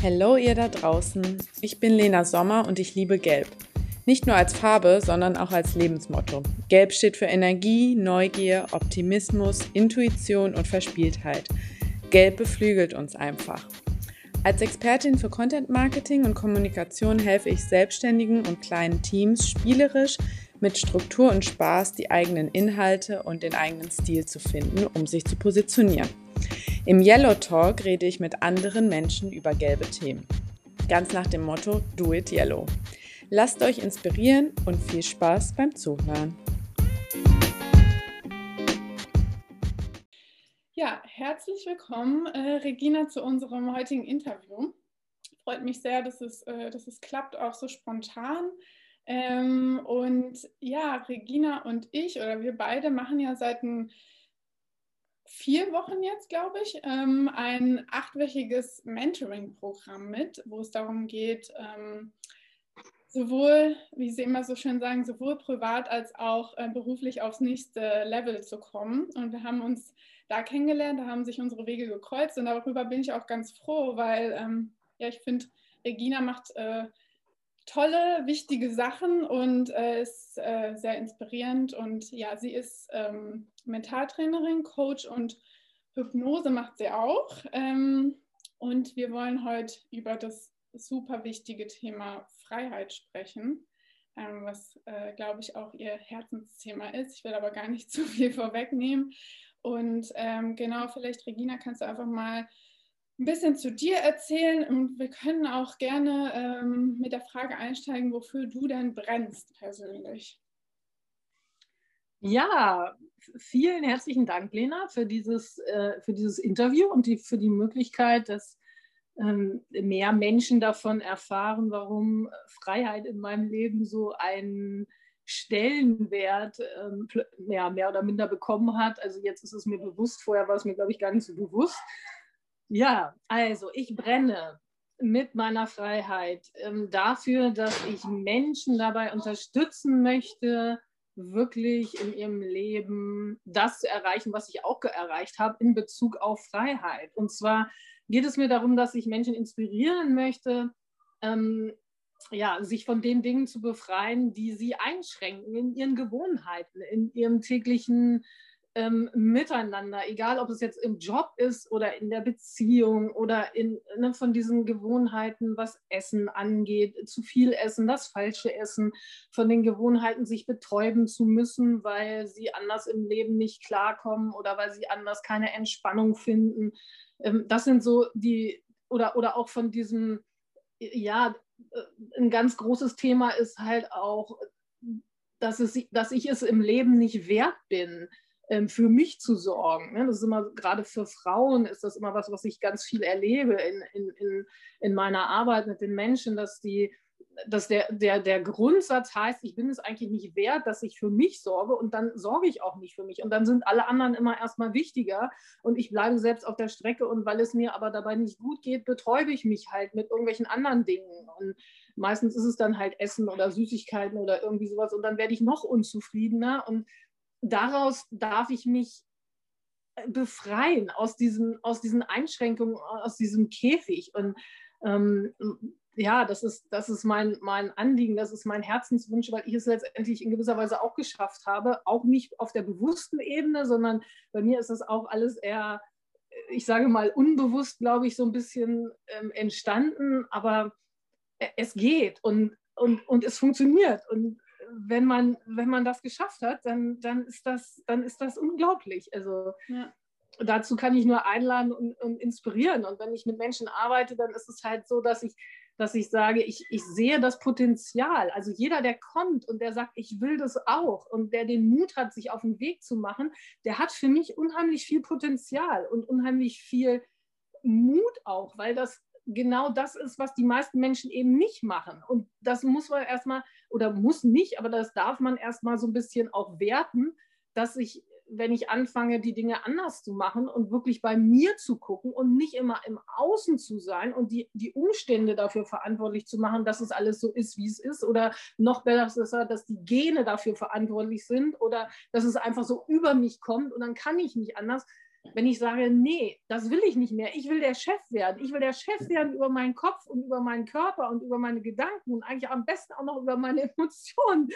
Hallo ihr da draußen. Ich bin Lena Sommer und ich liebe Gelb. Nicht nur als Farbe, sondern auch als Lebensmotto. Gelb steht für Energie, Neugier, Optimismus, Intuition und Verspieltheit. Gelb beflügelt uns einfach. Als Expertin für Content Marketing und Kommunikation helfe ich selbstständigen und kleinen Teams spielerisch mit Struktur und Spaß die eigenen Inhalte und den eigenen Stil zu finden, um sich zu positionieren. Im Yellow Talk rede ich mit anderen Menschen über gelbe Themen. Ganz nach dem Motto Do It Yellow. Lasst euch inspirieren und viel Spaß beim Zuhören. Ja, herzlich willkommen, äh, Regina, zu unserem heutigen Interview. Freut mich sehr, dass es, äh, dass es klappt, auch so spontan. Ähm, und ja, Regina und ich oder wir beide machen ja seit ein vier Wochen jetzt, glaube ich, ähm, ein achtwöchiges Mentoring-Programm mit, wo es darum geht, ähm, sowohl, wie Sie immer so schön sagen, sowohl privat als auch äh, beruflich aufs nächste Level zu kommen. Und wir haben uns da kennengelernt, da haben sich unsere Wege gekreuzt und darüber bin ich auch ganz froh, weil ähm, ja, ich finde, Regina macht äh, tolle, wichtige Sachen und äh, ist äh, sehr inspirierend. Und ja, sie ist ähm, Mentaltrainerin, Coach und Hypnose macht sie auch. Ähm, und wir wollen heute über das super wichtige Thema Freiheit sprechen, ähm, was, äh, glaube ich, auch ihr Herzensthema ist. Ich will aber gar nicht zu viel vorwegnehmen. Und ähm, genau, vielleicht, Regina, kannst du einfach mal ein bisschen zu dir erzählen und wir können auch gerne ähm, mit der Frage einsteigen, wofür du denn brennst persönlich. Ja, vielen herzlichen Dank, Lena, für dieses, äh, für dieses Interview und die, für die Möglichkeit, dass ähm, mehr Menschen davon erfahren, warum Freiheit in meinem Leben so einen Stellenwert ähm, ja, mehr oder minder bekommen hat. Also jetzt ist es mir bewusst, vorher war es mir, glaube ich, gar nicht so bewusst. Ja, also ich brenne mit meiner Freiheit ähm, dafür, dass ich Menschen dabei unterstützen möchte, wirklich in ihrem Leben das zu erreichen, was ich auch erreicht habe in Bezug auf Freiheit. Und zwar geht es mir darum, dass ich Menschen inspirieren möchte, ähm, ja, sich von den Dingen zu befreien, die sie einschränken in ihren Gewohnheiten, in ihrem täglichen ähm, miteinander, egal ob es jetzt im Job ist oder in der Beziehung oder in ne, von diesen Gewohnheiten, was Essen angeht, zu viel Essen, das falsche Essen, von den Gewohnheiten, sich betäuben zu müssen, weil sie anders im Leben nicht klarkommen oder weil sie anders keine Entspannung finden. Ähm, das sind so die, oder, oder auch von diesem, ja, äh, ein ganz großes Thema ist halt auch, dass, es, dass ich es im Leben nicht wert bin, für mich zu sorgen. Ne? Das ist immer, gerade für Frauen ist das immer was, was ich ganz viel erlebe in, in, in, in meiner Arbeit mit den Menschen, dass die dass der, der, der Grundsatz heißt, ich bin es eigentlich nicht wert, dass ich für mich sorge und dann sorge ich auch nicht für mich. Und dann sind alle anderen immer erstmal wichtiger und ich bleibe selbst auf der Strecke und weil es mir aber dabei nicht gut geht, betäube ich mich halt mit irgendwelchen anderen Dingen. Und meistens ist es dann halt Essen oder Süßigkeiten oder irgendwie sowas und dann werde ich noch unzufriedener und daraus darf ich mich befreien aus diesen, aus diesen Einschränkungen, aus diesem Käfig. Und ähm, ja, das ist, das ist mein, mein Anliegen, das ist mein Herzenswunsch, weil ich es letztendlich in gewisser Weise auch geschafft habe. Auch nicht auf der bewussten Ebene, sondern bei mir ist das auch alles eher, ich sage mal, unbewusst, glaube ich, so ein bisschen ähm, entstanden. Aber es geht und, und, und es funktioniert. Und wenn man, wenn man das geschafft hat, dann, dann, ist, das, dann ist das unglaublich. Also ja. dazu kann ich nur einladen und, und, inspirieren. Und wenn ich mit Menschen arbeite, dann ist es halt so, dass ich, dass ich sage, ich, ich sehe das Potenzial. Also jeder, der kommt und der sagt, ich will das auch und der den Mut hat, sich auf den Weg zu machen, der hat für mich unheimlich viel Potenzial und unheimlich viel Mut auch, weil das genau das ist, was die meisten Menschen eben nicht machen. Und das muss man erstmal, oder muss nicht, aber das darf man erstmal so ein bisschen auch werten, dass ich, wenn ich anfange, die Dinge anders zu machen und wirklich bei mir zu gucken und nicht immer im Außen zu sein und die, die Umstände dafür verantwortlich zu machen, dass es alles so ist, wie es ist, oder noch besser, dass die Gene dafür verantwortlich sind oder dass es einfach so über mich kommt und dann kann ich nicht anders wenn ich sage, nee, das will ich nicht mehr, ich will der Chef werden, ich will der Chef werden über meinen Kopf und über meinen Körper und über meine Gedanken und eigentlich am besten auch noch über meine Emotionen,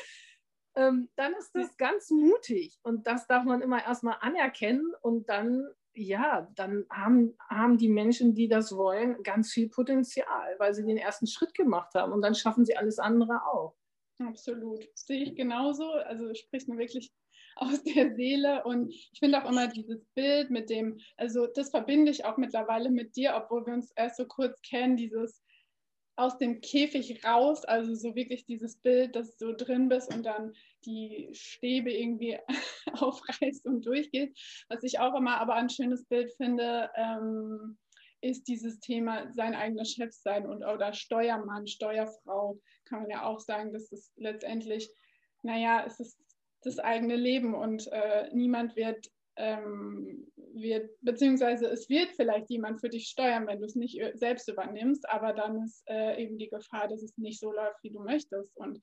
ähm, dann ist das ganz mutig. Und das darf man immer erstmal anerkennen. Und dann, ja, dann haben, haben die Menschen, die das wollen, ganz viel Potenzial, weil sie den ersten Schritt gemacht haben. Und dann schaffen sie alles andere auch. Absolut, sehe ich genauso. Also spricht mir wirklich aus der Seele. Und ich finde auch immer dieses Bild mit dem, also das verbinde ich auch mittlerweile mit dir, obwohl wir uns erst so kurz kennen, dieses aus dem Käfig raus, also so wirklich dieses Bild, dass du drin bist und dann die Stäbe irgendwie aufreißt und durchgeht. Was ich auch immer aber ein schönes Bild finde, ähm, ist dieses Thema sein eigener Chef sein und oder Steuermann, Steuerfrau, kann man ja auch sagen, dass es letztendlich, naja, es ist das eigene Leben und äh, niemand wird, ähm, wird, beziehungsweise es wird vielleicht jemand für dich steuern, wenn du es nicht selbst übernimmst, aber dann ist äh, eben die Gefahr, dass es nicht so läuft, wie du möchtest. Und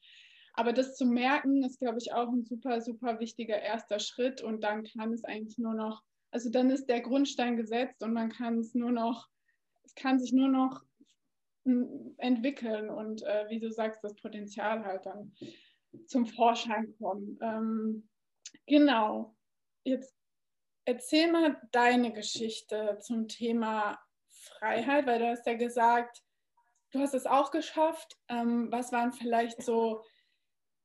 aber das zu merken, ist, glaube ich, auch ein super, super wichtiger erster Schritt und dann kann es eigentlich nur noch, also dann ist der Grundstein gesetzt und man kann es nur noch, es kann sich nur noch entwickeln und äh, wie du sagst, das Potenzial halt dann zum Vorschein kommen. Ähm, genau. Jetzt erzähl mal deine Geschichte zum Thema Freiheit, weil du hast ja gesagt, du hast es auch geschafft. Ähm, was waren vielleicht so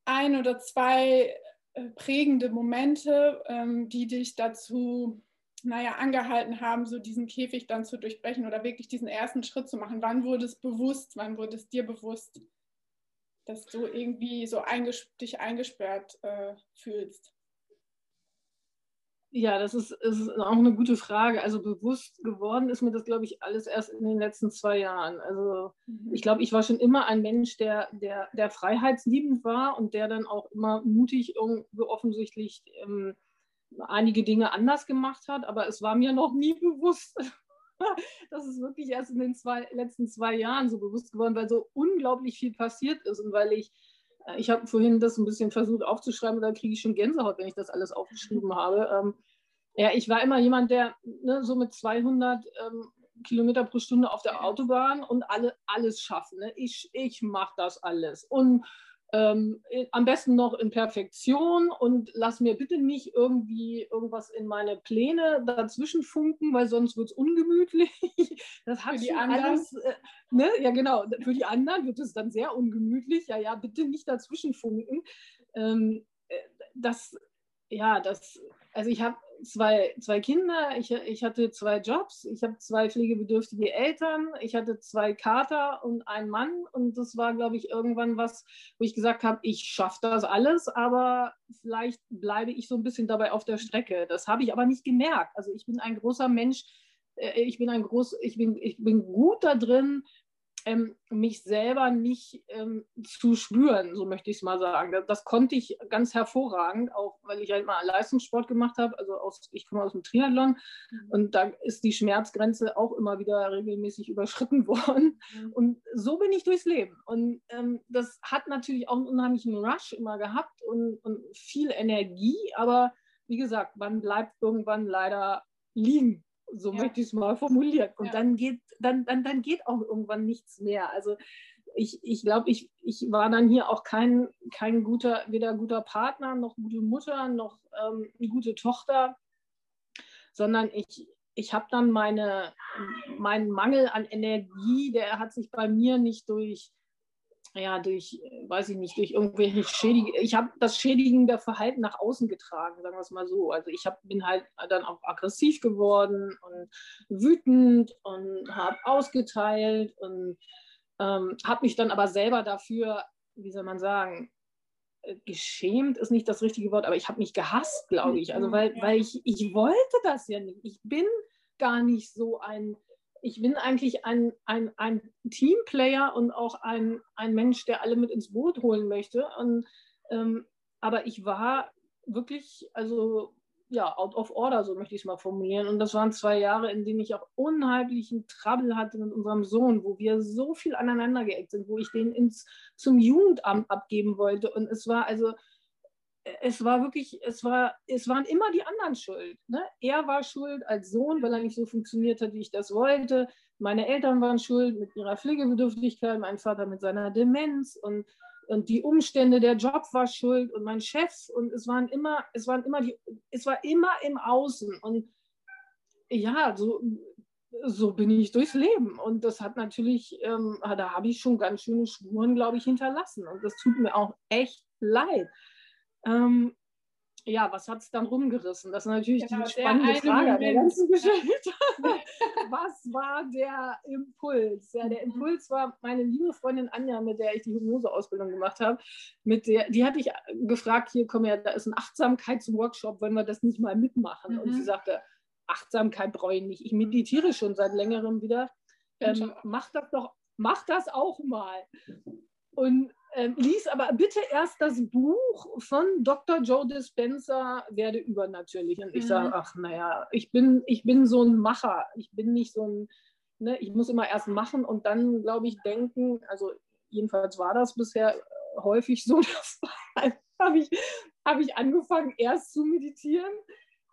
ein oder zwei äh, prägende Momente, ähm, die dich dazu, naja, angehalten haben, so diesen Käfig dann zu durchbrechen oder wirklich diesen ersten Schritt zu machen? Wann wurde es bewusst? Wann wurde es dir bewusst? Dass du irgendwie so einges dich eingesperrt äh, fühlst? Ja, das ist, ist, auch eine gute Frage. Also bewusst geworden ist mir das, glaube ich, alles erst in den letzten zwei Jahren. Also mhm. ich glaube, ich war schon immer ein Mensch, der, der, der freiheitsliebend war und der dann auch immer mutig irgendwie offensichtlich ähm, einige Dinge anders gemacht hat. Aber es war mir noch nie bewusst, das ist wirklich erst in den zwei, letzten zwei Jahren so bewusst geworden, weil so unglaublich viel passiert ist und weil ich, äh, ich habe vorhin das ein bisschen versucht aufzuschreiben, da kriege ich schon Gänsehaut, wenn ich das alles aufgeschrieben habe. Ähm, ja, ich war immer jemand, der ne, so mit 200 ähm, Kilometer pro Stunde auf der Autobahn und alle alles schaffen. Ne? Ich, ich mache das alles. Und ähm, am besten noch in Perfektion und lass mir bitte nicht irgendwie irgendwas in meine Pläne dazwischen funken, weil sonst wird es ungemütlich. Das hat für die anderen. Alles, äh, ne? Ja, genau. Für die anderen wird es dann sehr ungemütlich. Ja, ja, bitte nicht dazwischen funken. Ähm, äh, das, ja, das, also ich habe zwei, zwei Kinder, ich, ich hatte zwei Jobs, ich habe zwei pflegebedürftige Eltern, ich hatte zwei Kater und einen Mann. Und das war, glaube ich, irgendwann was, wo ich gesagt habe, ich schaffe das alles, aber vielleicht bleibe ich so ein bisschen dabei auf der Strecke. Das habe ich aber nicht gemerkt. Also ich bin ein großer Mensch, äh, ich bin ein groß, ich bin, ich bin gut da drin, ähm, mich selber nicht ähm, zu spüren, so möchte ich es mal sagen. Das, das, konnte ich ganz hervorragend, auch weil ich halt mal Leistungssport gemacht habe. Also aus, ich komme aus dem Triathlon mhm. und da ist die Schmerzgrenze auch immer wieder regelmäßig überschritten worden. Mhm. Und so bin ich durchs Leben. Und ähm, das hat natürlich auch einen unheimlichen Rush immer gehabt und, und viel Energie, aber wie gesagt, man bleibt irgendwann leider liegen so ja. möchte ich es mal formulieren. Und ja. dann, geht, dann, dann, dann geht auch irgendwann nichts mehr. Also ich, ich glaube, ich, ich war dann hier auch kein, kein guter, weder guter Partner, noch gute Mutter, noch ähm, eine gute Tochter, sondern ich, ich habe dann meine, meinen Mangel an Energie, der hat sich bei mir nicht durch ja, durch, äh, weiß ich nicht, durch irgendwelche Schädigen, ich habe das schädigende Verhalten nach außen getragen, sagen wir es mal so. Also ich hab, bin halt dann auch aggressiv geworden und wütend und habe ausgeteilt und ähm, habe mich dann aber selber dafür, wie soll man sagen, äh, geschämt ist nicht das richtige Wort, aber ich habe mich gehasst, glaube ich. Also weil, weil ich, ich wollte das ja nicht. Ich bin gar nicht so ein ich bin eigentlich ein, ein, ein Teamplayer und auch ein, ein Mensch, der alle mit ins Boot holen möchte. Und, ähm, aber ich war wirklich, also ja, out of order, so möchte ich es mal formulieren. Und das waren zwei Jahre, in denen ich auch unheimlichen Trouble hatte mit unserem Sohn, wo wir so viel aneinander geeckt sind, wo ich den ins, zum Jugendamt abgeben wollte. Und es war also, es war wirklich, es war, es waren immer die anderen schuld. Ne? Er war schuld als Sohn, weil er nicht so funktioniert hat, wie ich das wollte. Meine Eltern waren schuld mit ihrer Pflegebedürftigkeit, mein Vater mit seiner Demenz und, und die Umstände, der Job war schuld und mein Chef und es waren immer, es waren immer die, es war immer im Außen und ja, so, so bin ich durchs Leben und das hat natürlich, ähm, da habe ich schon ganz schöne Spuren, glaube ich, hinterlassen und das tut mir auch echt leid. Ähm, ja, was hat es dann rumgerissen? Das ist natürlich genau, die spannende Frage Moment. der ganzen Geschichte. was war der Impuls? Ja, der mhm. Impuls war meine liebe Freundin Anja, mit der ich die Hypnoseausbildung gemacht habe. Mit der, die hatte ich gefragt, hier komm her, da ist ein Achtsamkeitsworkshop, wollen wir das nicht mal mitmachen? Mhm. Und sie mhm. sagte, Achtsamkeit brauche ich nicht. Ich meditiere schon seit längerem wieder. Ähm, mach das doch, mach das auch mal. Und ähm, lies aber bitte erst das Buch von Dr. Joe Dispenza, werde übernatürlich. Und ich mhm. sage, ach naja, ich bin, ich bin so ein Macher. Ich bin nicht so ein, ne, ich muss immer erst machen und dann, glaube ich, denken, also jedenfalls war das bisher häufig so, dass habe ich, hab ich angefangen, erst zu meditieren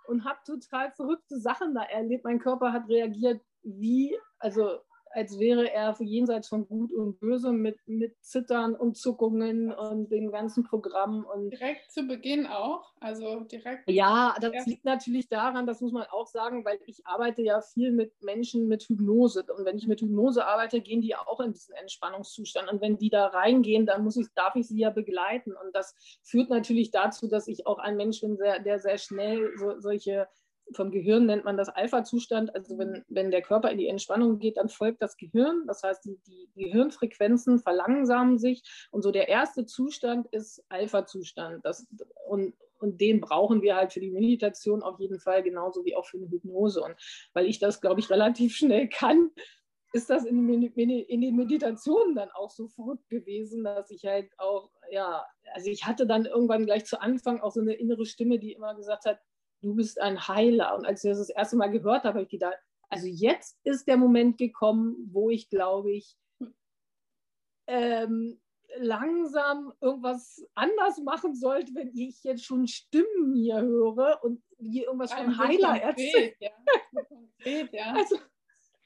und habe total verrückte Sachen da erlebt. Mein Körper hat reagiert wie, also als wäre er jenseits von Gut und Böse mit, mit Zittern und Zuckungen und dem ganzen Programm. Und direkt zu Beginn auch? Also direkt? Ja, das erst. liegt natürlich daran, das muss man auch sagen, weil ich arbeite ja viel mit Menschen mit Hypnose. Und wenn ich mit Hypnose arbeite, gehen die ja auch in diesen Entspannungszustand. Und wenn die da reingehen, dann muss ich, darf ich sie ja begleiten. Und das führt natürlich dazu, dass ich auch ein Mensch bin, der, der sehr schnell so, solche vom Gehirn nennt man das Alpha-Zustand. Also wenn, wenn der Körper in die Entspannung geht, dann folgt das Gehirn. Das heißt, die, die Gehirnfrequenzen verlangsamen sich. Und so der erste Zustand ist Alpha-Zustand. Und, und den brauchen wir halt für die Meditation auf jeden Fall, genauso wie auch für eine Hypnose. Und weil ich das, glaube ich, relativ schnell kann, ist das in, in den Meditationen dann auch so verrückt gewesen, dass ich halt auch, ja, also ich hatte dann irgendwann gleich zu Anfang auch so eine innere Stimme, die immer gesagt hat, du bist ein Heiler. Und als ich das das erste Mal gehört habe, habe ich gedacht, also jetzt ist der Moment gekommen, wo ich, glaube ich, ähm, langsam irgendwas anders machen sollte, wenn ich jetzt schon Stimmen hier höre und hier irgendwas von Heiler erzählt. Ja. ja. Also,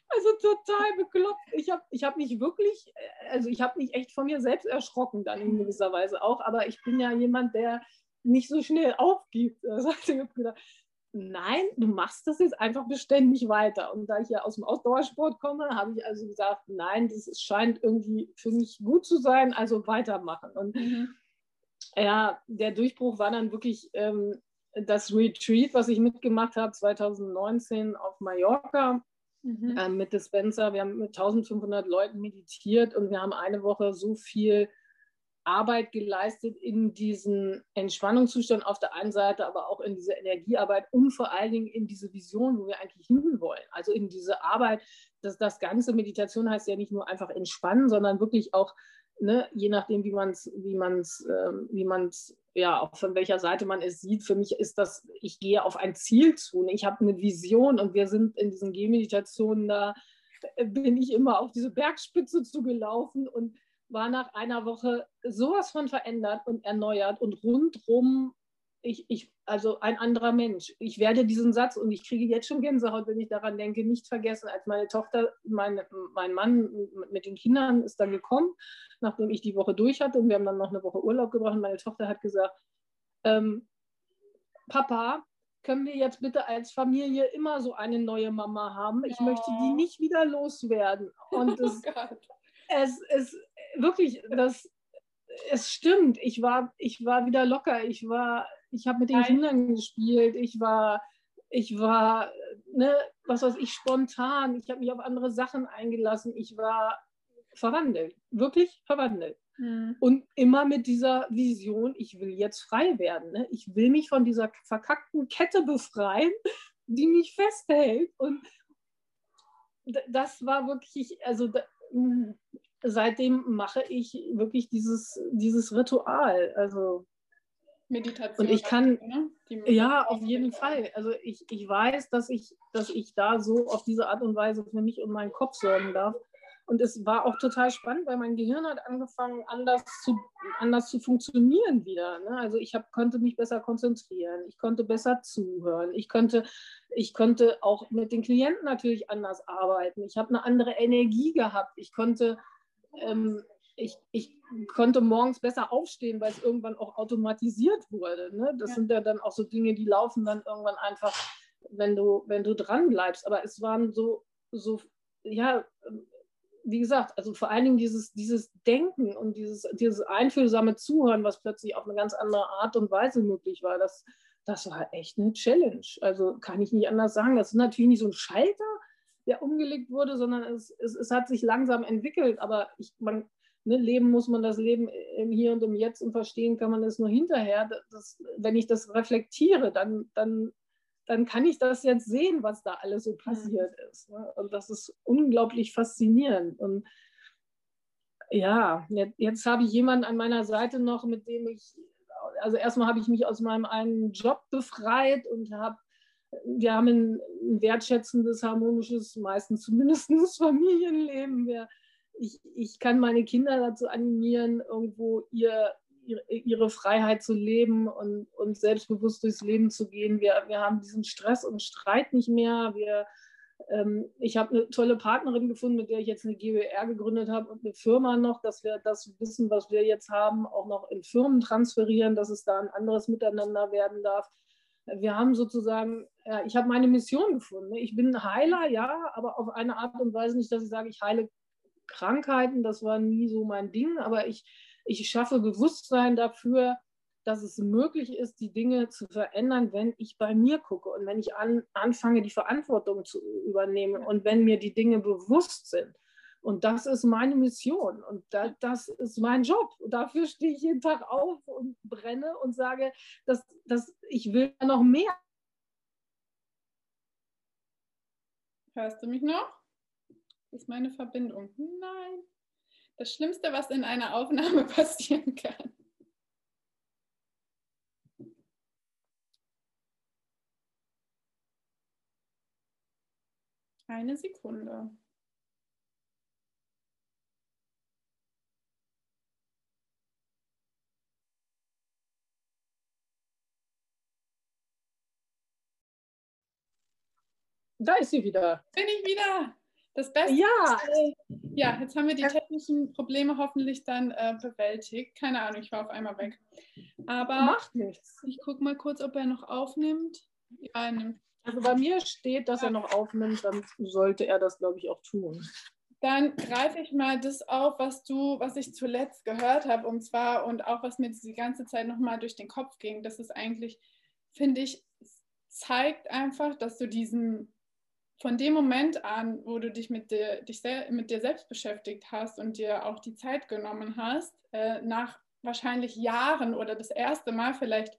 also total bekloppt. Ich habe ich hab mich wirklich, also ich habe mich echt von mir selbst erschrocken dann in gewisser Weise auch, aber ich bin ja jemand, der nicht so schnell aufgibt. Also ich habe gedacht, nein, du machst das jetzt einfach beständig weiter. Und da ich ja aus dem Ausdauersport komme, habe ich also gesagt, nein, das scheint irgendwie für mich gut zu sein, also weitermachen. Und mhm. ja, der Durchbruch war dann wirklich ähm, das Retreat, was ich mitgemacht habe 2019 auf Mallorca. Mhm. Ähm, mit Dispenser. Wir haben mit 1500 Leuten meditiert und wir haben eine Woche so viel Arbeit geleistet in diesen Entspannungszustand auf der einen Seite, aber auch in diese Energiearbeit und vor allen Dingen in diese Vision, wo wir eigentlich hinwollen. Also in diese Arbeit, dass das ganze Meditation heißt ja nicht nur einfach entspannen, sondern wirklich auch, ne, je nachdem, wie man es, wie man es, äh, wie man es, ja, auch von welcher Seite man es sieht, für mich ist das, ich gehe auf ein Ziel zu. Ich habe eine Vision und wir sind in diesen Gehmeditationen da, äh, bin ich immer auf diese Bergspitze zugelaufen und war nach einer Woche sowas von verändert und erneuert und rundrum ich, ich, also ein anderer Mensch. Ich werde diesen Satz, und ich kriege jetzt schon Gänsehaut, wenn ich daran denke, nicht vergessen, als meine Tochter, meine, mein Mann mit den Kindern ist dann gekommen, nachdem ich die Woche durch hatte und wir haben dann noch eine Woche Urlaub gebracht. Und meine Tochter hat gesagt, ähm, Papa, können wir jetzt bitte als Familie immer so eine neue Mama haben? Ich ja. möchte die nicht wieder loswerden. Und es, oh es, es, wirklich, das, es stimmt. Ich war, ich war wieder locker. Ich war, ich habe mit den Nein. Kindern gespielt. Ich war, ich war, ne, was weiß ich, spontan. Ich habe mich auf andere Sachen eingelassen. Ich war verwandelt, wirklich verwandelt. Mhm. Und immer mit dieser Vision, ich will jetzt frei werden. Ne? Ich will mich von dieser verkackten Kette befreien, die mich festhält. Und das war wirklich, also seitdem mache ich wirklich dieses, dieses Ritual. Also Meditation. Und ich kann, ne? ja, auf jeden Fall. Also ich, ich weiß, dass ich, dass ich da so auf diese Art und Weise für mich und meinen Kopf sorgen darf. Und es war auch total spannend, weil mein Gehirn hat angefangen, anders zu, anders zu funktionieren wieder. Ne? Also ich hab, konnte mich besser konzentrieren, ich konnte besser zuhören, ich konnte, ich konnte auch mit den Klienten natürlich anders arbeiten. Ich habe eine andere Energie gehabt. Ich konnte, ähm, ich, ich konnte morgens besser aufstehen, weil es irgendwann auch automatisiert wurde. Ne? Das ja. sind ja dann auch so Dinge, die laufen dann irgendwann einfach, wenn du, wenn du dran bleibst. Aber es waren so, so ja, wie gesagt, also vor allen Dingen dieses, dieses Denken und dieses, dieses einfühlsame Zuhören, was plötzlich auf eine ganz andere Art und Weise möglich war, das, das war echt eine Challenge. Also kann ich nicht anders sagen. Das ist natürlich nicht so ein Schalter, der umgelegt wurde, sondern es, es, es hat sich langsam entwickelt. Aber ich, man, ne, leben muss man das Leben im Hier und im Jetzt und verstehen kann man es nur hinterher. Das, wenn ich das reflektiere, dann, dann dann kann ich das jetzt sehen, was da alles so passiert ist. Ne? Und das ist unglaublich faszinierend. Und ja, jetzt, jetzt habe ich jemanden an meiner Seite noch, mit dem ich, also erstmal habe ich mich aus meinem einen Job befreit und habe, wir haben ein, wertschätzendes, harmonisches, meistens zumindest Familienleben. Ich, ich kann meine Kinder dazu animieren, irgendwo ihr ihre Freiheit zu leben und, und selbstbewusst durchs Leben zu gehen. Wir, wir haben diesen Stress und Streit nicht mehr. Wir, ähm, ich habe eine tolle Partnerin gefunden, mit der ich jetzt eine GWR gegründet habe und eine Firma noch, dass wir das Wissen, was wir jetzt haben, auch noch in Firmen transferieren, dass es da ein anderes Miteinander werden darf. Wir haben sozusagen, ja, ich habe meine Mission gefunden. Ich bin Heiler, ja, aber auf eine Art und Weise nicht, dass ich sage, ich heile Krankheiten, das war nie so mein Ding, aber ich ich schaffe Bewusstsein dafür, dass es möglich ist, die Dinge zu verändern, wenn ich bei mir gucke und wenn ich an, anfange, die Verantwortung zu übernehmen und wenn mir die Dinge bewusst sind. Und das ist meine Mission und da, das ist mein Job. Und dafür stehe ich jeden Tag auf und brenne und sage, dass, dass ich will noch mehr. Hörst du mich noch? Ist meine Verbindung. Nein das Schlimmste, was in einer Aufnahme passieren kann. Eine Sekunde. Da ist sie wieder. Bin ich wieder. Das Beste. Ja. Ist, ja, jetzt haben wir die technischen Probleme hoffentlich dann äh, bewältigt. Keine Ahnung, ich war auf einmal weg. Aber Macht nichts. Ich gucke mal kurz, ob er noch aufnimmt. Ja, nimmt. Also bei mir steht, dass er noch aufnimmt, dann sollte er das, glaube ich, auch tun. Dann greife ich mal das auf, was du, was ich zuletzt gehört habe, und zwar und auch was mir die ganze Zeit nochmal durch den Kopf ging. Das ist eigentlich, finde ich, zeigt einfach, dass du diesen von dem Moment an, wo du dich mit dir, dich mit dir selbst beschäftigt hast und dir auch die Zeit genommen hast, äh, nach wahrscheinlich Jahren oder das erste Mal vielleicht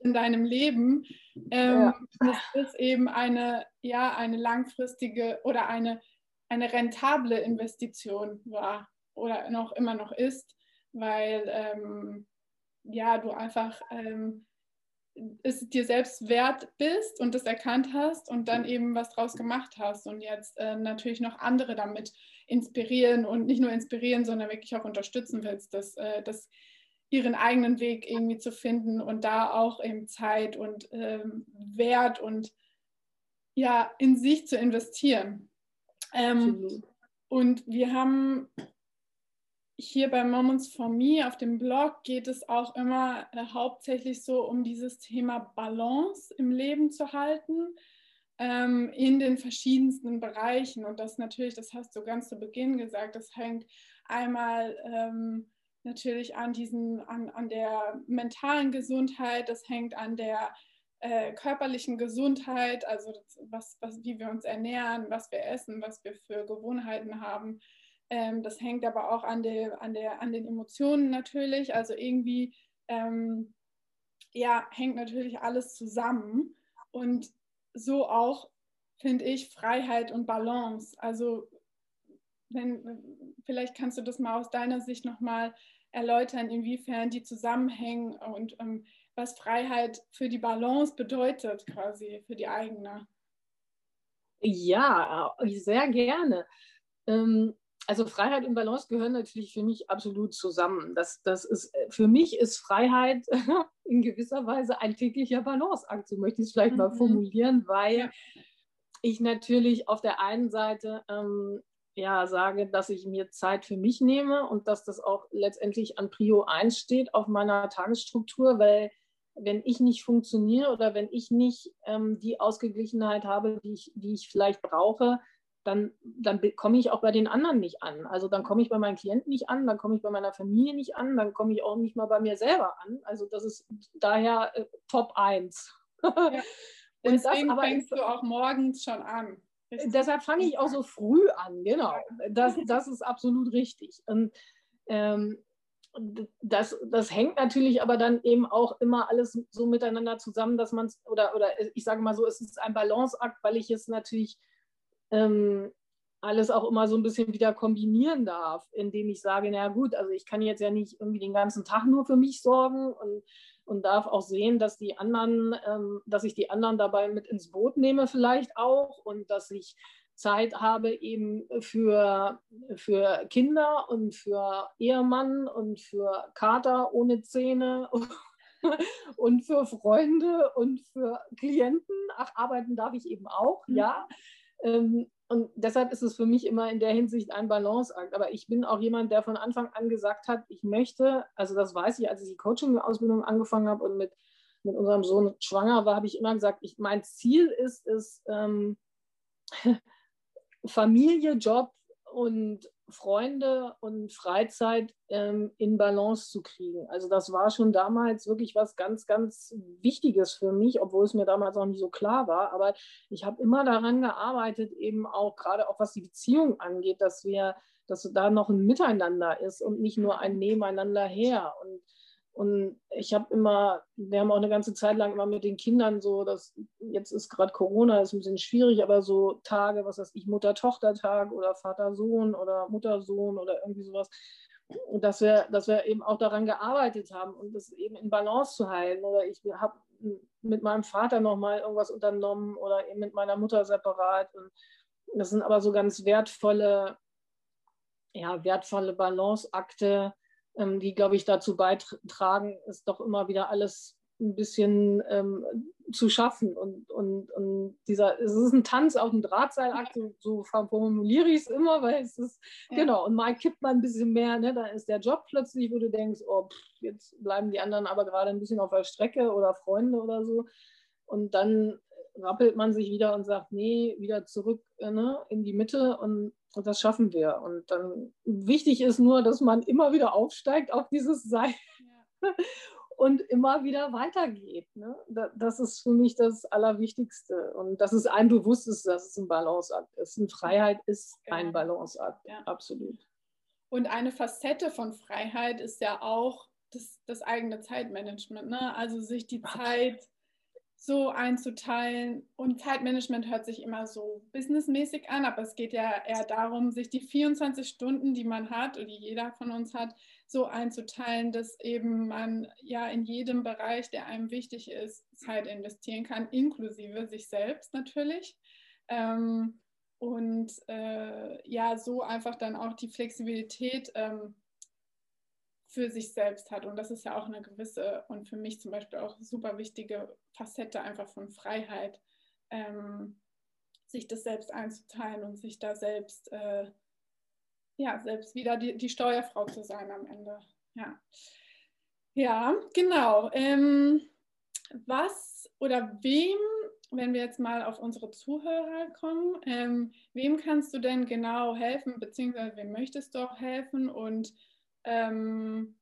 in deinem Leben, ähm, ja. dass es eben eine, ja, eine langfristige oder eine, eine rentable Investition war oder noch immer noch ist, weil ähm, ja, du einfach ähm, es dir selbst wert bist und das erkannt hast und dann eben was draus gemacht hast und jetzt äh, natürlich noch andere damit inspirieren und nicht nur inspirieren, sondern wirklich auch unterstützen willst, dass, äh, dass ihren eigenen Weg irgendwie zu finden und da auch eben Zeit und ähm, Wert und ja in sich zu investieren. Ähm, und wir haben hier bei Moments for Me auf dem Blog geht es auch immer äh, hauptsächlich so um dieses Thema Balance im Leben zu halten ähm, in den verschiedensten Bereichen. Und das natürlich, das hast du ganz zu Beginn gesagt, das hängt einmal ähm, natürlich an, diesen, an, an der mentalen Gesundheit, das hängt an der äh, körperlichen Gesundheit, also das, was, was, wie wir uns ernähren, was wir essen, was wir für Gewohnheiten haben ähm, das hängt aber auch an, der, an, der, an den Emotionen natürlich. Also irgendwie ähm, ja, hängt natürlich alles zusammen. Und so auch, finde ich, Freiheit und Balance. Also wenn, vielleicht kannst du das mal aus deiner Sicht nochmal erläutern, inwiefern die zusammenhängen und ähm, was Freiheit für die Balance bedeutet, quasi für die eigene. Ja, sehr gerne. Ähm, also Freiheit und Balance gehören natürlich für mich absolut zusammen. Das, das ist, äh, für mich ist Freiheit in gewisser Weise ein täglicher Balanceakt, so möchte ich es vielleicht mhm. mal formulieren, weil ja. ich natürlich auf der einen Seite ähm, ja, sage, dass ich mir Zeit für mich nehme und dass das auch letztendlich an Prio 1 steht auf meiner Tagesstruktur, weil wenn ich nicht funktioniere oder wenn ich nicht ähm, die Ausgeglichenheit habe, die ich, die ich vielleicht brauche, dann, dann komme ich auch bei den anderen nicht an. Also dann komme ich bei meinen Klienten nicht an, dann komme ich bei meiner Familie nicht an, dann komme ich auch nicht mal bei mir selber an. Also das ist daher äh, Top 1. Ja. Deswegen das, fängst du auch morgens schon an. Richtig? Deshalb fange ich auch so früh an, genau. Das, das ist absolut richtig. Und ähm, das, das hängt natürlich aber dann eben auch immer alles so miteinander zusammen, dass man es, oder, oder ich sage mal so, es ist ein Balanceakt, weil ich es natürlich ähm, alles auch immer so ein bisschen wieder kombinieren darf, indem ich sage, na gut, also ich kann jetzt ja nicht irgendwie den ganzen Tag nur für mich sorgen und, und darf auch sehen, dass die anderen, ähm, dass ich die anderen dabei mit ins Boot nehme vielleicht auch und dass ich Zeit habe eben für, für Kinder und für Ehemann und für Kater ohne Zähne und für Freunde und für Klienten. Ach, arbeiten darf ich eben auch, mhm. ja. Ähm, und deshalb ist es für mich immer in der Hinsicht ein Balanceakt. Aber ich bin auch jemand, der von Anfang an gesagt hat, ich möchte, also das weiß ich, als ich die Coaching-Ausbildung angefangen habe und mit, mit unserem Sohn schwanger war, habe ich immer gesagt, ich, mein Ziel ist es, ähm, Familie, Job und Freunde und Freizeit ähm, in Balance zu kriegen. Also das war schon damals wirklich was ganz, ganz Wichtiges für mich, obwohl es mir damals auch nicht so klar war. Aber ich habe immer daran gearbeitet, eben auch gerade auch was die Beziehung angeht, dass wir, dass da noch ein Miteinander ist und nicht nur ein Nebeneinander her. Und und ich habe immer, wir haben auch eine ganze Zeit lang immer mit den Kindern so, dass jetzt ist gerade Corona, ist ein bisschen schwierig, aber so Tage, was weiß ich, Mutter-Tochter-Tag oder Vater-Sohn oder Mutter-Sohn oder irgendwie sowas, dass wir, dass wir eben auch daran gearbeitet haben und das eben in Balance zu halten. Oder ich habe mit meinem Vater nochmal irgendwas unternommen oder eben mit meiner Mutter separat. Und das sind aber so ganz wertvolle, ja, wertvolle Balanceakte, ähm, die, glaube ich, dazu beitragen, es doch immer wieder alles ein bisschen ähm, zu schaffen. Und, und, und dieser, es ist ein Tanz auf dem Drahtseilakt, so, so formuliere ich es immer, weil es ist, ja. genau, und mal kippt man ein bisschen mehr, ne, dann ist der Job plötzlich, wo du denkst, oh, pff, jetzt bleiben die anderen aber gerade ein bisschen auf der Strecke oder Freunde oder so. Und dann rappelt man sich wieder und sagt, nee, wieder zurück äh, ne, in die Mitte und, und, das schaffen wir. Und dann wichtig ist nur, dass man immer wieder aufsteigt auf dieses Seil ja. und immer wieder weitergeht. Ne? Das ist für mich das Allerwichtigste. Und dass es einem bewusst ist, dass es ein Balanceakt ist. Und Freiheit ist genau. ein Balanceakt, ja. absolut. Und eine Facette von Freiheit ist ja auch das, das eigene Zeitmanagement. Ne? Also sich die Zeit so einzuteilen. Und Zeitmanagement hört sich immer so businessmäßig an, aber es geht ja eher darum, sich die 24 Stunden, die man hat oder die jeder von uns hat, so einzuteilen, dass eben man ja in jedem Bereich, der einem wichtig ist, Zeit investieren kann, inklusive sich selbst natürlich. Ähm, und äh, ja, so einfach dann auch die Flexibilität ähm, für sich selbst hat. Und das ist ja auch eine gewisse und für mich zum Beispiel auch super wichtige Facette einfach von Freiheit, ähm, sich das selbst einzuteilen und sich da selbst, äh, ja, selbst wieder die, die Steuerfrau zu sein am Ende. Ja, ja genau. Ähm, was oder wem, wenn wir jetzt mal auf unsere Zuhörer kommen, ähm, wem kannst du denn genau helfen, beziehungsweise wem möchtest du auch helfen und ähm,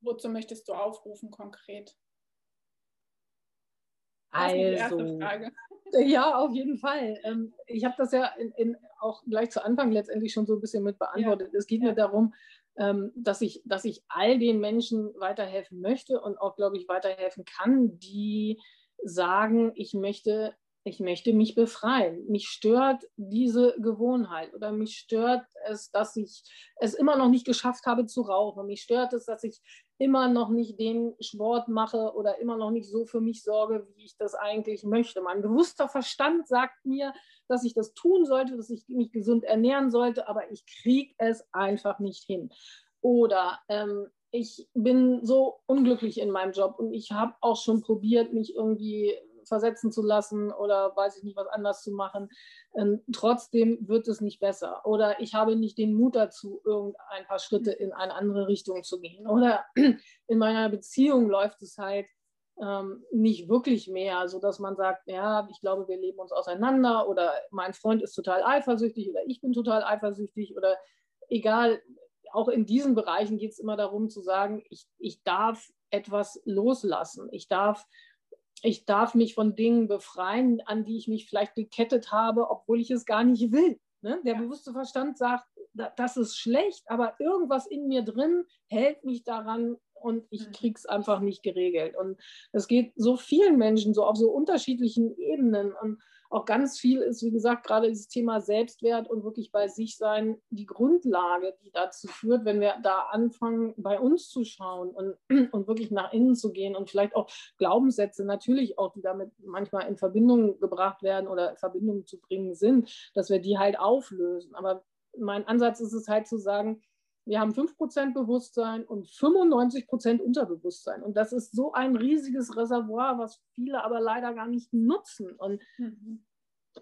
wozu möchtest du aufrufen konkret? Also, ja, auf jeden Fall. Ähm, ich habe das ja in, in, auch gleich zu Anfang letztendlich schon so ein bisschen mit beantwortet. Ja. Es geht ja. mir darum, ähm, dass, ich, dass ich all den Menschen weiterhelfen möchte und auch, glaube ich, weiterhelfen kann, die sagen, ich möchte ich möchte mich befreien. Mich stört diese Gewohnheit oder mich stört es, dass ich es immer noch nicht geschafft habe zu rauchen. Mich stört es, dass ich immer noch nicht den Sport mache oder immer noch nicht so für mich sorge, wie ich das eigentlich möchte. Mein bewusster Verstand sagt mir, dass ich das tun sollte, dass ich mich gesund ernähren sollte, aber ich kriege es einfach nicht hin. Oder ähm, ich bin so unglücklich in meinem Job und ich habe auch schon probiert, mich irgendwie versetzen zu lassen oder weiß ich nicht, was anders zu machen. Ähm, trotzdem wird es nicht besser. Oder ich habe nicht den Mut dazu, irgendein paar Schritte in eine andere Richtung zu gehen. Oder in meiner Beziehung läuft es halt ähm, nicht wirklich mehr, sodass man sagt, ja, ich glaube, wir leben uns auseinander oder mein Freund ist total eifersüchtig oder ich bin total eifersüchtig oder egal. Auch in diesen Bereichen geht es immer darum zu sagen, ich, ich darf etwas loslassen. Ich darf ich darf mich von Dingen befreien, an die ich mich vielleicht gekettet habe, obwohl ich es gar nicht will. Ne? Der ja. bewusste Verstand sagt, das ist schlecht, aber irgendwas in mir drin hält mich daran und ich mhm. kriege es einfach nicht geregelt. Und es geht so vielen Menschen so auf so unterschiedlichen Ebenen. Und auch ganz viel ist, wie gesagt, gerade dieses Thema Selbstwert und wirklich bei sich sein die Grundlage, die dazu führt, wenn wir da anfangen, bei uns zu schauen und, und wirklich nach innen zu gehen und vielleicht auch Glaubenssätze natürlich auch, die damit manchmal in Verbindung gebracht werden oder in Verbindung zu bringen sind, dass wir die halt auflösen. Aber mein Ansatz ist es halt zu sagen, wir haben 5% Bewusstsein und 95% Unterbewusstsein. Und das ist so ein riesiges Reservoir, was viele aber leider gar nicht nutzen. Und, mhm.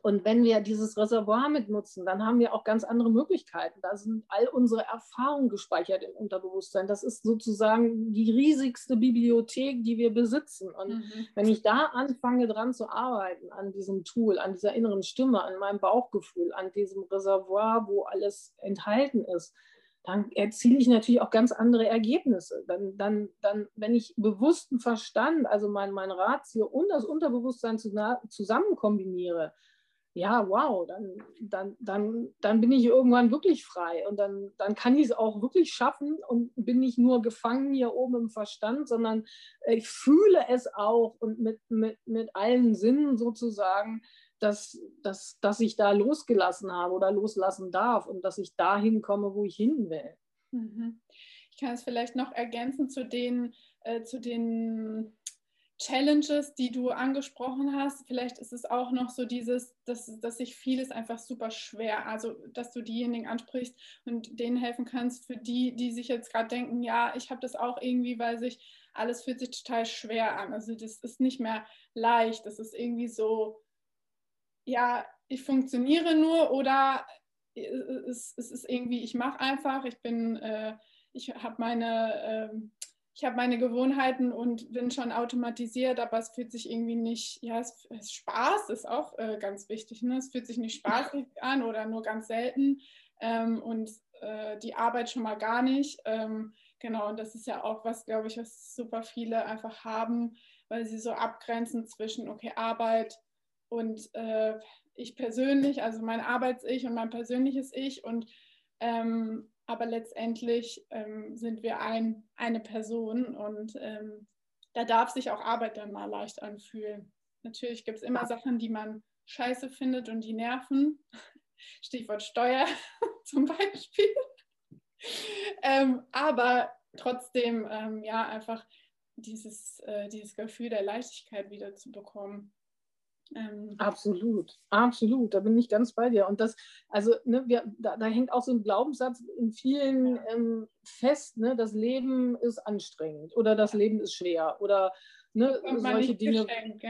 und wenn wir dieses Reservoir mitnutzen, dann haben wir auch ganz andere Möglichkeiten. Da sind all unsere Erfahrungen gespeichert im Unterbewusstsein. Das ist sozusagen die riesigste Bibliothek, die wir besitzen. Und mhm. wenn ich da anfange, dran zu arbeiten, an diesem Tool, an dieser inneren Stimme, an meinem Bauchgefühl, an diesem Reservoir, wo alles enthalten ist, dann erziele ich natürlich auch ganz andere Ergebnisse. Dann, dann, dann wenn ich bewussten Verstand, also mein, mein Ratio und das Unterbewusstsein zusammen kombiniere, ja, wow, dann, dann, dann, dann bin ich irgendwann wirklich frei und dann, dann kann ich es auch wirklich schaffen und bin nicht nur gefangen hier oben im Verstand, sondern ich fühle es auch und mit, mit, mit allen Sinnen sozusagen dass, dass, dass ich da losgelassen habe oder loslassen darf und dass ich dahin komme, wo ich hin will. Mhm. Ich kann es vielleicht noch ergänzen zu den, äh, zu den Challenges, die du angesprochen hast. Vielleicht ist es auch noch so dieses, dass, dass sich vieles einfach super schwer, also dass du diejenigen ansprichst und denen helfen kannst, für die, die sich jetzt gerade denken, ja, ich habe das auch irgendwie, weil sich alles fühlt sich total schwer an. Also das ist nicht mehr leicht, das ist irgendwie so, ja, ich funktioniere nur oder es, es ist irgendwie, ich mache einfach, ich bin, äh, ich habe meine, äh, ich habe meine Gewohnheiten und bin schon automatisiert, aber es fühlt sich irgendwie nicht, ja, es, es Spaß ist auch äh, ganz wichtig, ne? es fühlt sich nicht spaßig an oder nur ganz selten ähm, und äh, die Arbeit schon mal gar nicht. Ähm, genau, und das ist ja auch was, glaube ich, was super viele einfach haben, weil sie so abgrenzen zwischen, okay, Arbeit, und äh, ich persönlich, also mein Arbeits-Ich und mein persönliches Ich und ähm, aber letztendlich ähm, sind wir ein, eine Person und ähm, da darf sich auch Arbeit dann mal leicht anfühlen. Natürlich gibt es immer Sachen, die man scheiße findet und die nerven. Stichwort Steuer zum Beispiel. Ähm, aber trotzdem, ähm, ja, einfach dieses, äh, dieses Gefühl der Leichtigkeit wieder zu bekommen. Ähm, absolut, absolut, da bin ich ganz bei dir. Und das, also, ne, wir, da, da hängt auch so ein Glaubenssatz in vielen ähm, fest, ne, das Leben ist anstrengend oder das Leben ist schwer oder ne, solche Dinge. Geschenkt,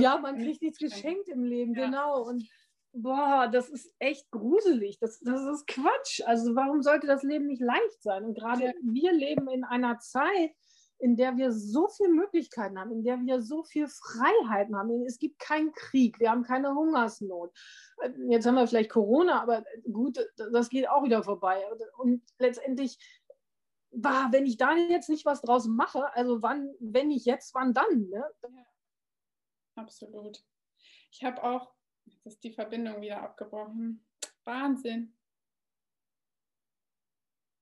ja, man kriegt nichts geschenkt im Leben, ja. genau. Und boah, das ist echt gruselig. Das, das ist Quatsch. Also, warum sollte das Leben nicht leicht sein? Und gerade ja. wir leben in einer Zeit, in der wir so viele Möglichkeiten haben, in der wir so viele Freiheiten haben. Es gibt keinen Krieg, wir haben keine Hungersnot. Jetzt haben wir vielleicht Corona, aber gut, das geht auch wieder vorbei. Und letztendlich, bah, wenn ich da jetzt nicht was draus mache, also wann, wenn nicht jetzt, wann dann? Ne? Ja, absolut. Ich habe auch, jetzt ist die Verbindung wieder abgebrochen. Wahnsinn.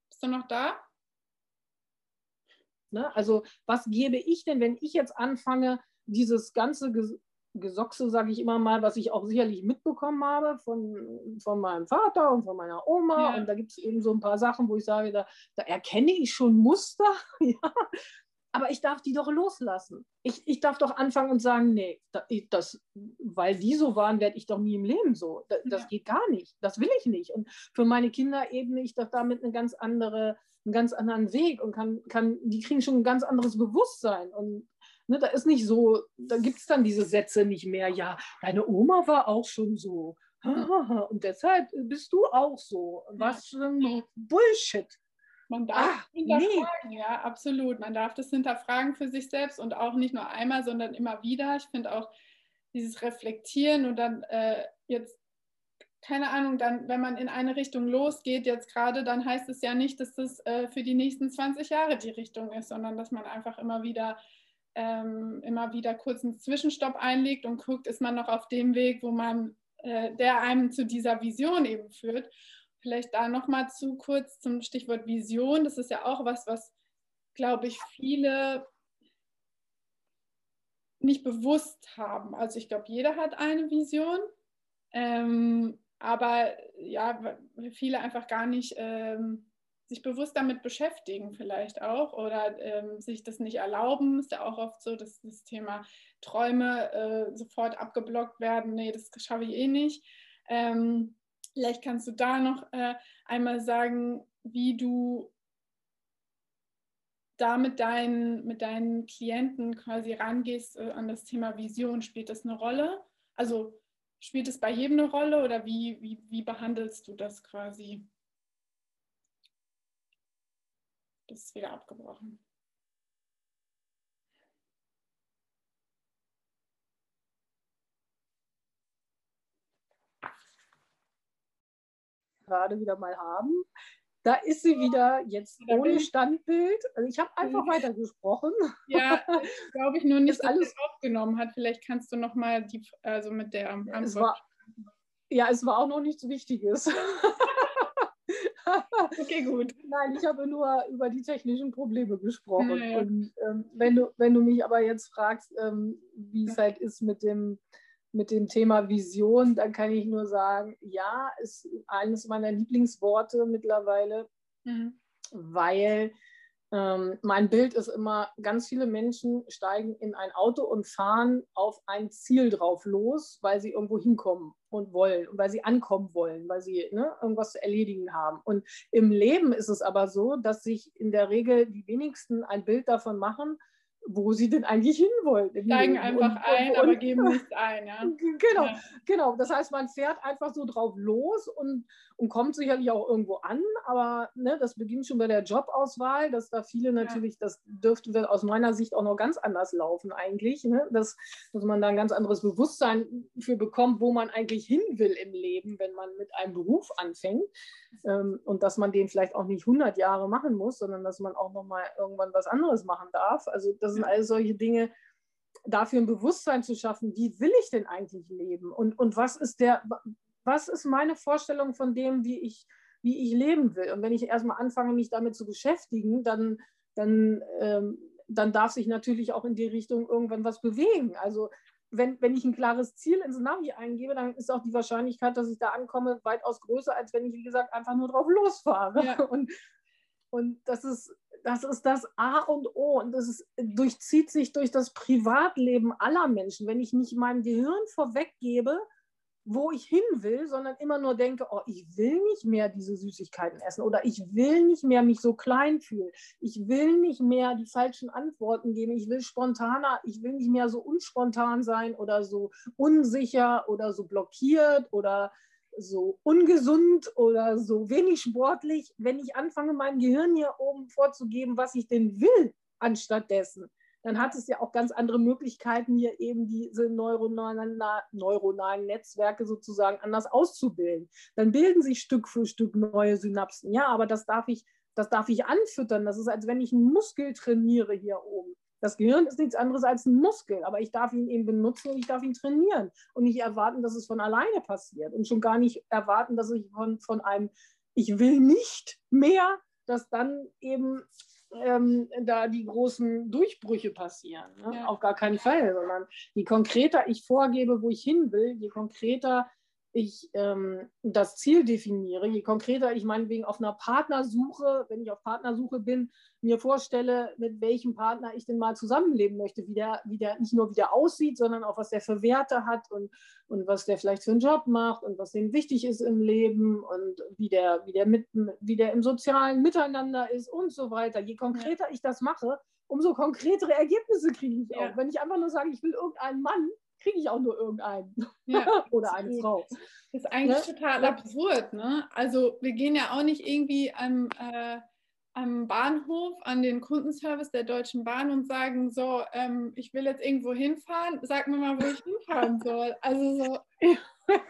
Bist du noch da? Ne? Also was gebe ich denn, wenn ich jetzt anfange, dieses ganze Gesochse, sage ich immer mal, was ich auch sicherlich mitbekommen habe von, von meinem Vater und von meiner Oma. Ja. Und da gibt es eben so ein paar Sachen, wo ich sage, da, da erkenne ich schon Muster. ja. Aber ich darf die doch loslassen. Ich, ich darf doch anfangen und sagen, nee, das, weil die so waren, werde ich doch nie im Leben so. Das, das ja. geht gar nicht. Das will ich nicht. Und für meine Kinder ebne ich doch damit eine ganz andere, einen ganz anderen Weg und kann, kann, die kriegen schon ein ganz anderes Bewusstsein. Und Ne, da ist nicht so, da gibt es dann diese Sätze nicht mehr, ja, deine Oma war auch schon so. Und deshalb bist du auch so. Was für ein Bullshit. Man darf Ach, hinterfragen, nee. ja, absolut. Man darf das hinterfragen für sich selbst und auch nicht nur einmal, sondern immer wieder. Ich finde auch dieses Reflektieren und dann äh, jetzt, keine Ahnung, dann, wenn man in eine Richtung losgeht, jetzt gerade, dann heißt es ja nicht, dass das äh, für die nächsten 20 Jahre die Richtung ist, sondern dass man einfach immer wieder ähm, immer wieder kurz einen Zwischenstopp einlegt und guckt, ist man noch auf dem Weg, wo man, äh, der einem zu dieser Vision eben führt. Vielleicht da nochmal zu kurz zum Stichwort Vision. Das ist ja auch was, was, glaube ich, viele nicht bewusst haben. Also ich glaube, jeder hat eine Vision, ähm, aber ja, viele einfach gar nicht ähm, sich bewusst damit beschäftigen vielleicht auch oder ähm, sich das nicht erlauben. Ist ja auch oft so, dass das Thema Träume äh, sofort abgeblockt werden. Nee, das schaffe ich eh nicht. Ähm, vielleicht kannst du da noch äh, einmal sagen, wie du da mit deinen, mit deinen Klienten quasi rangehst äh, an das Thema Vision. Spielt das eine Rolle? Also spielt es bei jedem eine Rolle oder wie, wie, wie behandelst du das quasi? Das ist wieder abgebrochen. Gerade wieder mal haben. Da ist sie wieder jetzt ohne Standbild. Also ich habe einfach weitergesprochen. Ja, glaube ich nur nicht, dass alles aufgenommen hat. Vielleicht kannst du noch mal die, also mit der Antwort. Es war, ja, es war auch noch nichts Wichtiges. okay, gut. Nein, ich habe nur über die technischen Probleme gesprochen. Ja, ja. Und ähm, wenn, du, wenn du mich aber jetzt fragst, ähm, wie es halt ist mit dem, mit dem Thema Vision, dann kann ich nur sagen, ja, ist eines meiner Lieblingsworte mittlerweile, mhm. weil ähm, mein Bild ist immer, ganz viele Menschen steigen in ein Auto und fahren auf ein Ziel drauf los, weil sie irgendwo hinkommen und wollen und weil sie ankommen wollen, weil sie ne, irgendwas zu erledigen haben. Und im Leben ist es aber so, dass sich in der Regel die wenigsten ein Bild davon machen, wo sie denn eigentlich hinwollen. Steigen einfach und, ein, und, aber geben nichts ein. Ja? Genau, ja. genau. Das heißt, man fährt einfach so drauf los und, und kommt sicherlich auch irgendwo an, aber ne, das beginnt schon bei der Jobauswahl, dass da viele natürlich, ja. das dürfte aus meiner Sicht auch noch ganz anders laufen eigentlich, ne? dass, dass man da ein ganz anderes Bewusstsein für bekommt, wo man eigentlich hin will im Leben, wenn man mit einem Beruf anfängt ähm, und dass man den vielleicht auch nicht 100 Jahre machen muss, sondern dass man auch noch mal irgendwann was anderes machen darf. Also das sind all solche Dinge, dafür ein Bewusstsein zu schaffen, wie will ich denn eigentlich leben und, und was ist der, was ist meine Vorstellung von dem, wie ich, wie ich leben will. Und wenn ich erstmal anfange, mich damit zu beschäftigen, dann, dann, ähm, dann darf sich natürlich auch in die Richtung irgendwann was bewegen. Also wenn, wenn ich ein klares Ziel ins Navi eingebe, dann ist auch die Wahrscheinlichkeit, dass ich da ankomme, weitaus größer, als wenn ich, wie gesagt, einfach nur drauf losfahre. Ja. Und, und das ist, das ist das A und O und das ist, durchzieht sich durch das Privatleben aller Menschen. Wenn ich nicht meinem Gehirn vorweggebe, wo ich hin will, sondern immer nur denke, oh, ich will nicht mehr diese Süßigkeiten essen oder ich will nicht mehr mich so klein fühlen. Ich will nicht mehr die falschen Antworten geben. Ich will spontaner, ich will nicht mehr so unspontan sein oder so unsicher oder so blockiert oder so ungesund oder so wenig sportlich, wenn ich anfange, meinem Gehirn hier oben vorzugeben, was ich denn will, anstatt dessen, dann hat es ja auch ganz andere Möglichkeiten, hier eben diese neuronalen, neuronalen Netzwerke sozusagen anders auszubilden. Dann bilden sich Stück für Stück neue Synapsen. Ja, aber das darf ich, das darf ich anfüttern. Das ist, als wenn ich einen Muskel trainiere hier oben. Das Gehirn ist nichts anderes als ein Muskel, aber ich darf ihn eben benutzen und ich darf ihn trainieren und nicht erwarten, dass es von alleine passiert und schon gar nicht erwarten, dass ich von, von einem Ich will nicht mehr, dass dann eben ähm, da die großen Durchbrüche passieren. Ne? Ja. Auf gar keinen Fall, sondern je konkreter ich vorgebe, wo ich hin will, je konkreter ich ähm, das Ziel definiere, je konkreter ich meinetwegen auf einer Partnersuche, wenn ich auf Partnersuche bin, mir vorstelle, mit welchem Partner ich denn mal zusammenleben möchte, wie der, wie der nicht nur wie der aussieht, sondern auch was der für Werte hat und, und was der vielleicht für einen Job macht und was ihm wichtig ist im Leben und wie der, wie der, mit, wie der im sozialen Miteinander ist und so weiter. Je konkreter ich das mache, umso konkretere Ergebnisse kriege ich auch. Ja. Wenn ich einfach nur sage, ich will irgendeinen Mann, kriege ich auch nur irgendeinen. Ja, Oder eine Frau. Das ist eigentlich ne? total absurd. Ne? Also wir gehen ja auch nicht irgendwie am, äh, am Bahnhof an den Kundenservice der Deutschen Bahn und sagen, so, ähm, ich will jetzt irgendwo hinfahren, sag mir mal, wo ich hinfahren soll. Also so,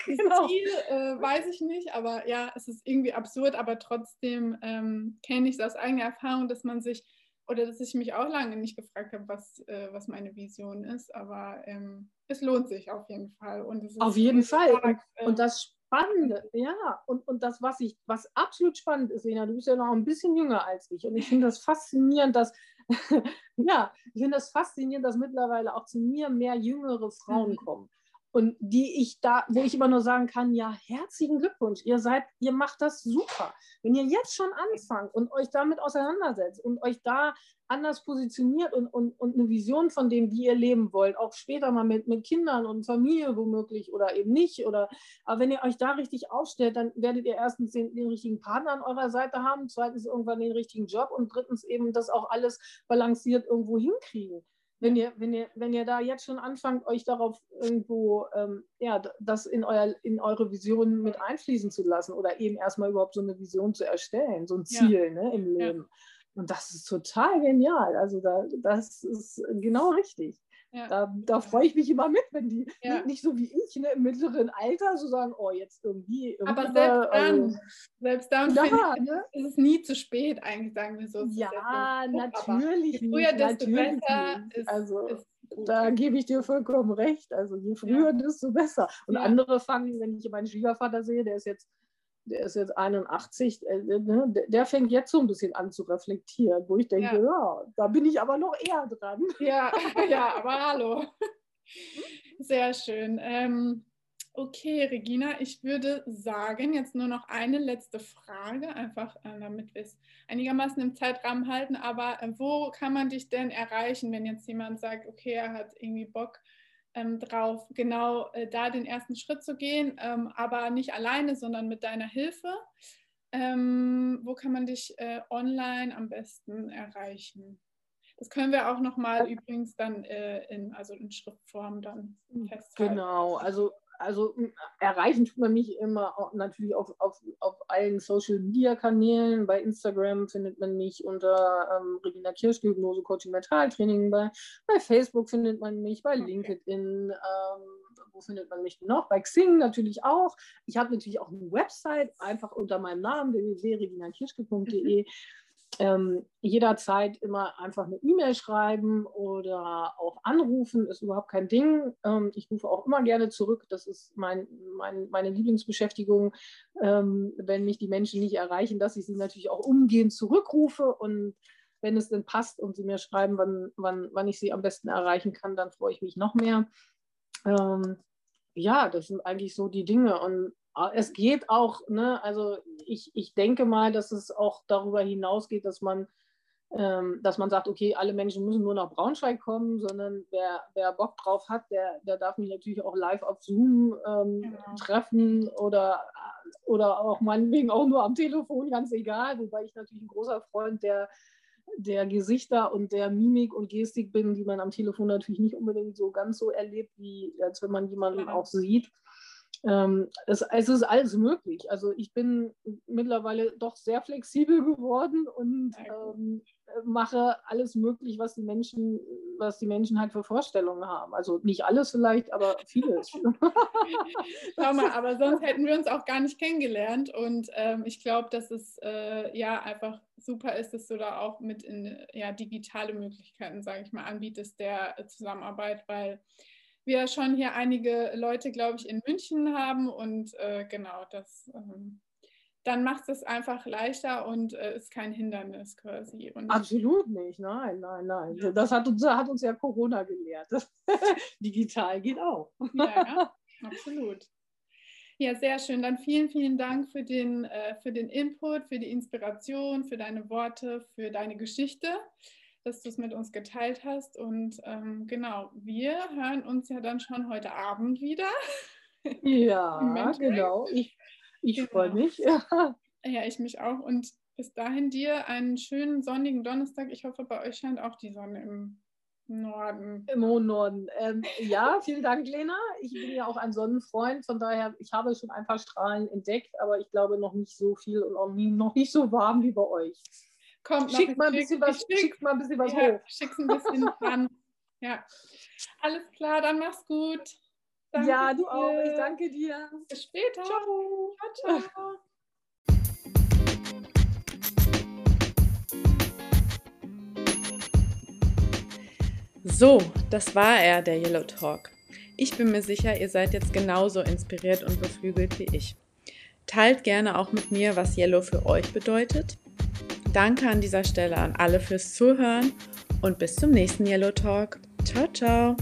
genau. Ziel äh, weiß ich nicht, aber ja, es ist irgendwie absurd, aber trotzdem ähm, kenne ich es aus eigener Erfahrung, dass man sich oder dass ich mich auch lange nicht gefragt habe, was, äh, was meine Vision ist, aber ähm, es lohnt sich auf jeden Fall. Und auf jeden Fall. Stark, und, äh, und, das Spannende, ja, und, und das, was ich, was absolut spannend ist, Lena, du bist ja noch ein bisschen jünger als ich. Und ich finde das faszinierend, dass, ja, ich finde das faszinierend, dass mittlerweile auch zu mir mehr jüngere Frauen mhm. kommen und die ich da, wo ich immer nur sagen kann, ja, herzlichen Glückwunsch, ihr seid, ihr macht das super. Wenn ihr jetzt schon anfangt und euch damit auseinandersetzt und euch da anders positioniert und, und, und eine Vision von dem, wie ihr leben wollt, auch später mal mit, mit Kindern und Familie womöglich oder eben nicht, oder aber wenn ihr euch da richtig aufstellt, dann werdet ihr erstens den, den richtigen Partner an eurer Seite haben, zweitens irgendwann den richtigen Job und drittens eben das auch alles balanciert irgendwo hinkriegen wenn ihr, wenn ihr, wenn ihr da jetzt schon anfangt, euch darauf irgendwo, ähm, ja, das in, euer, in eure Vision mit einfließen zu lassen oder eben erstmal überhaupt so eine Vision zu erstellen, so ein Ziel ja. ne, im Leben. Ja. Und das ist total genial. Also da, das ist genau richtig. Ja. Da, da freue ich mich immer mit, wenn die ja. nicht so wie ich ne, im mittleren Alter so sagen, oh, jetzt irgendwie. irgendwie Aber selbst da, dann, also, selbst dann ja, ich, ne? ist es nie zu spät, eigentlich sagen wir so. Ja, natürlich. je früher, desto besser ist, also, ist da gebe ich dir vollkommen recht. Also je früher, desto besser. Und andere fangen, wenn ich meinen Schwiegervater sehe, der ist jetzt der ist jetzt 81, äh, ne, der fängt jetzt so ein bisschen an zu reflektieren, wo ich denke, ja, ja da bin ich aber noch eher dran. Ja, ja aber hallo. Sehr schön. Ähm, okay, Regina, ich würde sagen, jetzt nur noch eine letzte Frage, einfach äh, damit wir es einigermaßen im Zeitrahmen halten. Aber äh, wo kann man dich denn erreichen, wenn jetzt jemand sagt, okay, er hat irgendwie Bock, ähm, drauf, genau äh, da den ersten Schritt zu gehen, ähm, aber nicht alleine, sondern mit deiner Hilfe. Ähm, wo kann man dich äh, online am besten erreichen? Das können wir auch nochmal übrigens dann äh, in, also in Schriftform dann festhalten. Genau, also also erreichen tut man mich immer natürlich auf, auf, auf allen Social Media Kanälen. Bei Instagram findet man mich unter ähm, Regina Kirsch, Hypnose, Coaching, Mentaltraining. Bei, bei Facebook findet man mich, bei okay. LinkedIn. Ähm, wo findet man mich noch? Bei Xing natürlich auch. Ich habe natürlich auch eine Website, einfach unter meinem Namen www.reginakirschke.de. Mhm ähm, jederzeit immer einfach eine E-Mail schreiben oder auch anrufen, ist überhaupt kein Ding. Ähm, ich rufe auch immer gerne zurück. Das ist mein, mein, meine Lieblingsbeschäftigung, ähm, wenn mich die Menschen nicht erreichen, dass ich sie natürlich auch umgehend zurückrufe. Und wenn es denn passt und sie mir schreiben, wann, wann, wann ich sie am besten erreichen kann, dann freue ich mich noch mehr. Ähm, ja, das sind eigentlich so die Dinge. Und es geht auch, ne, also ich, ich denke mal, dass es auch darüber hinausgeht, dass man, ähm, dass man sagt, okay, alle Menschen müssen nur nach Braunschweig kommen, sondern wer, wer Bock drauf hat, der, der darf mich natürlich auch live auf Zoom ähm, genau. treffen oder, oder auch meinetwegen auch nur am Telefon, ganz egal, wobei ich natürlich ein großer Freund der, der Gesichter und der Mimik und Gestik bin, die man am Telefon natürlich nicht unbedingt so ganz so erlebt, wie als wenn man jemanden genau. auch sieht ähm, es, es, ist alles möglich. Also ich bin mittlerweile doch sehr flexibel geworden und ähm, mache alles möglich, was die Menschen, was die Menschen halt für Vorstellungen haben. Also nicht alles vielleicht, aber vieles. Schau mal, aber sonst hätten wir uns auch gar nicht kennengelernt. Und ähm, ich glaube, dass es äh, ja einfach super ist, dass du da auch mit in ja, digitale Möglichkeiten, sage ich mal, anbietest der Zusammenarbeit, weil wir schon hier einige Leute, glaube ich, in München haben und äh, genau, das ähm, dann macht es einfach leichter und äh, ist kein Hindernis quasi. Und Absolut nicht, nein, nein, nein. Ja. Das hat uns, hat uns ja Corona gelehrt. Digital geht auch. Ja, absolut. Ja, sehr schön. Dann vielen, vielen Dank für den, äh, für den Input, für die Inspiration, für deine Worte, für deine Geschichte, dass du es mit uns geteilt hast. Und ähm, genau, wir hören uns ja dann schon heute Abend wieder. Ja, genau. Ich, ich genau. freue mich. Ja. ja, ich mich auch. Und bis dahin dir einen schönen sonnigen Donnerstag. Ich hoffe, bei euch scheint auch die Sonne im Norden. Im hohen Norden. Ähm, ja, vielen Dank, Lena. Ich bin ja auch ein Sonnenfreund, von daher, ich habe schon ein paar Strahlen entdeckt, aber ich glaube noch nicht so viel und auch nie, noch nicht so warm wie bei euch. Kommt noch, schickt mal ein bisschen was, schick, schickt mal ein bisschen was ja, hoch. Schick's ein bisschen dran. Ja. Alles klar, dann mach's gut. Danke ja, du dir. auch. Ich danke dir. Bis später. Ciao. ciao, ciao. So, das war er, der Yellow Talk. Ich bin mir sicher, ihr seid jetzt genauso inspiriert und beflügelt wie ich. Teilt gerne auch mit mir, was Yellow für euch bedeutet. Danke an dieser Stelle an alle fürs Zuhören und bis zum nächsten Yellow Talk. Ciao, ciao.